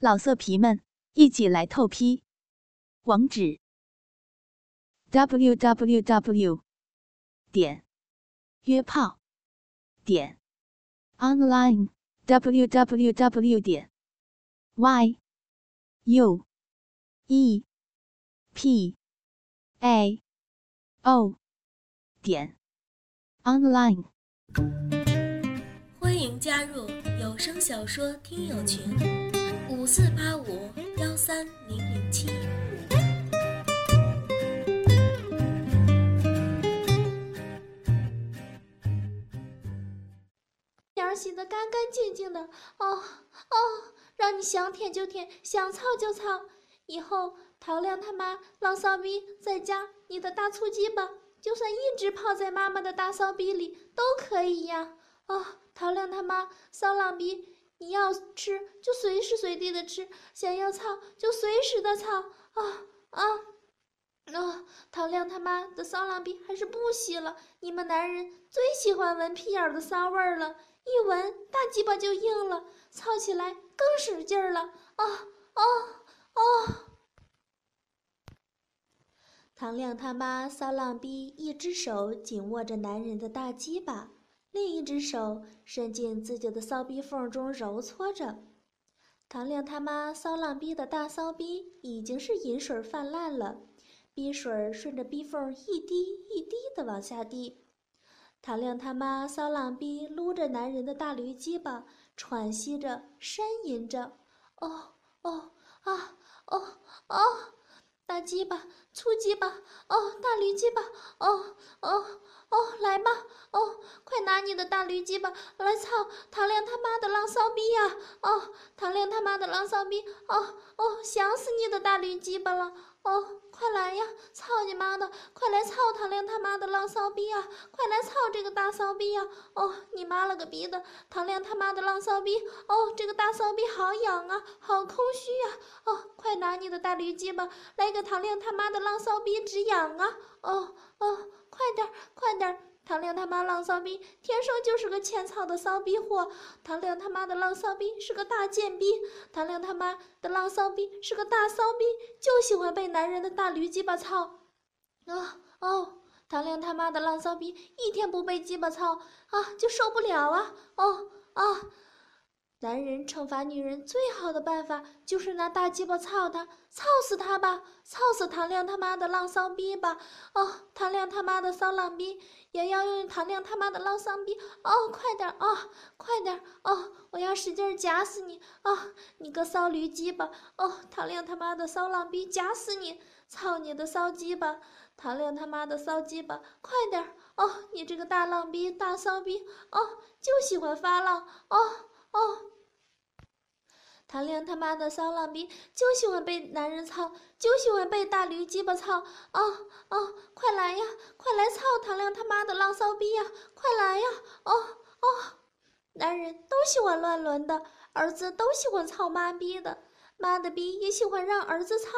老色皮们，一起来透批！网址：w w w 点约炮点 online w w w 点 y u e p a o 点 online。欢迎加入有声小说听友群。五四八五幺三零零七。脸洗得干干净净的，哦哦，让你想舔就舔，想操就操。以后陶亮他妈浪骚逼在家，你的大粗鸡巴就算一直泡在妈妈的大骚逼里都可以呀。哦，陶亮他妈骚浪逼。你要吃就随时随地的吃，想要操就随时的操啊啊啊！唐亮他妈的骚浪逼还是不洗了，你们男人最喜欢闻屁眼的骚味儿了，一闻大鸡巴就硬了，操起来更使劲儿了啊啊啊！唐亮他妈骚浪逼一只手紧握着男人的大鸡巴。另一只手伸进自己的骚逼缝中揉搓着，唐亮他妈骚浪逼的大骚逼已经是饮水泛滥了，逼水顺着逼缝一滴一滴的往下滴。唐亮他妈骚浪逼撸着男人的大驴鸡巴，喘息着呻吟着：“哦哦啊哦哦，大鸡巴粗鸡巴哦，大驴鸡巴哦哦。”哦，来吧！哦，快拿你的大驴鸡巴来操唐亮他妈的浪骚逼呀！哦，唐亮他妈的浪骚逼！哦哦，想死你的大驴鸡巴了！哦，快来呀！操你妈的！快来操唐亮他妈的浪骚逼啊！快来操这个大骚逼呀！哦，你妈了个逼的！唐亮他妈的浪骚逼！哦，这个大骚逼好痒啊，好空虚呀！哦，快拿你的大驴鸡巴来个唐亮他妈的浪浪骚逼止痒啊！哦哦。快点，快点！唐亮他妈浪骚逼，天生就是个欠操的骚逼货。唐亮他妈的浪骚逼是个大贱逼。唐亮他妈的浪骚逼是个大骚逼，就喜欢被男人的大驴鸡巴操。啊哦，唐亮他妈的浪骚逼，一天不被鸡巴操啊就受不了啊！哦啊。男人惩罚女人最好的办法就是拿大鸡巴操她，操死她吧，操死唐亮他妈的浪骚逼吧！哦，唐亮他妈的骚浪逼也要用唐亮他妈的浪骚逼！哦，快点哦，快点哦，我要使劲夹死你！哦，你个骚驴鸡巴！哦，唐亮他妈的骚浪逼夹死你！操你的骚鸡巴！唐亮他妈的骚鸡巴！快点哦，你这个大浪逼大骚逼！哦，就喜欢发浪！哦。哦，唐亮他妈的骚浪逼，就喜欢被男人操，就喜欢被大驴鸡巴操。哦哦，快来呀，快来操唐亮他妈的浪骚逼呀！快来呀！哦哦，男人都喜欢乱伦的，儿子都喜欢操妈逼的，妈的逼也喜欢让儿子操。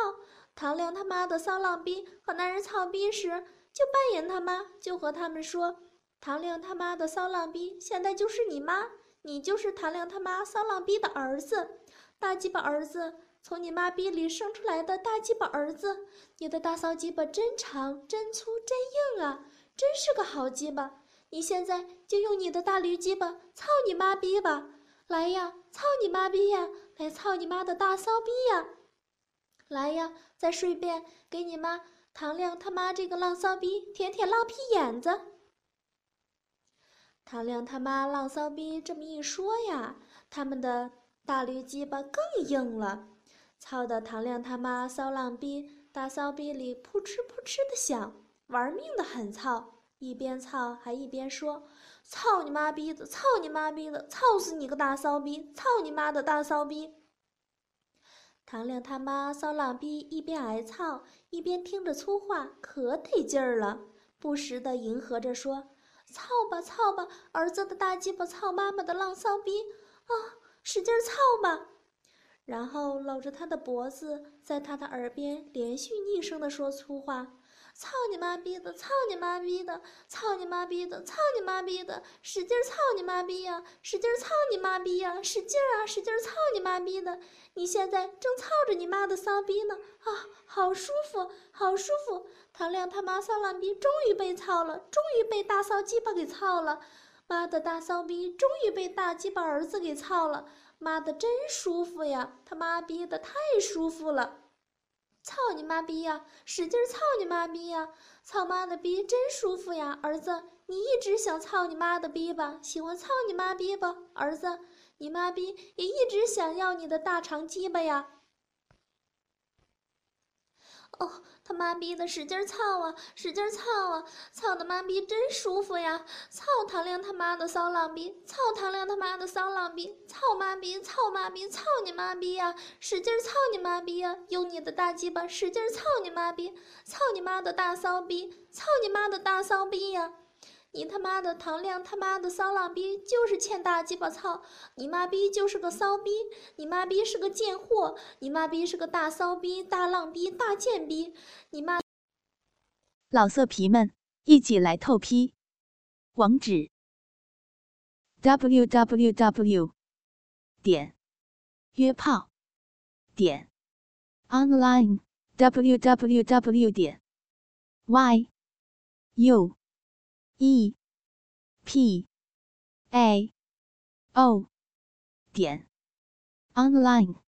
唐亮他妈的骚浪逼和男人操逼时，就扮演他妈，就和他们说：唐亮他妈的骚浪逼，现在就是你妈。你就是唐亮他妈骚浪逼的儿子，大鸡巴儿子，从你妈逼里生出来的大鸡巴儿子，你的大骚鸡巴真长、真粗、真硬啊，真是个好鸡巴！你现在就用你的大驴鸡巴操你妈逼吧，来呀，操你妈逼呀，来操你妈的大骚逼呀，来呀，再顺便给你妈唐亮他妈这个浪骚逼舔舔浪屁眼子。唐亮他妈浪骚逼这么一说呀，他们的大驴鸡巴更硬了，操的唐亮他妈骚浪逼大骚逼里扑哧扑哧的响，玩命的很操，一边操还一边说：“操你妈逼的，操你妈逼的，操死你个大骚逼，操你妈的大骚逼！”唐亮他妈骚浪逼一边挨操，一边听着粗话，可得劲儿了，不时的迎合着说。操吧操吧，儿子的大鸡巴操妈妈的浪骚逼啊！使劲操吧，然后搂着他的脖子，在他的耳边连续腻声的说粗话：“操你妈逼的！操你妈逼的！操你妈逼的！操你妈逼的！使劲操你妈逼呀！使劲操你妈逼呀！使劲啊！使劲操你妈逼的！你现在正操着你妈的骚逼呢！啊，好舒服，好舒服！唐亮他妈骚浪逼终于被操了，终于被大骚鸡巴给操了！妈的大骚逼终于被大鸡巴儿子给操了！妈的真舒服呀！他妈逼的太舒服了！操你妈逼呀！使劲操你妈逼呀！操妈的逼真舒服呀！儿子，你一直想操你妈的逼吧？喜欢操你妈逼吧？儿子，你妈逼也一直想要你的大长鸡巴呀！哦，他妈逼的使劲操啊，使劲操啊，操的妈逼真舒服呀！操唐亮他妈的骚浪逼，操唐亮他妈的骚浪逼，操妈逼，操妈逼，操你妈逼呀！使劲操你妈逼呀！用你的大鸡巴使劲操你妈逼，操你妈的大骚逼，操你妈的大骚逼呀！你他妈的唐亮他妈的骚浪逼就是欠大鸡巴操！你妈逼就是个骚逼！你妈逼是个贱货！你妈逼是个大骚逼、大浪逼、大贱逼！你妈老色皮们一起来透批，网址：w w w 点约炮点 online w w w 点 y u。E p a o 点 online。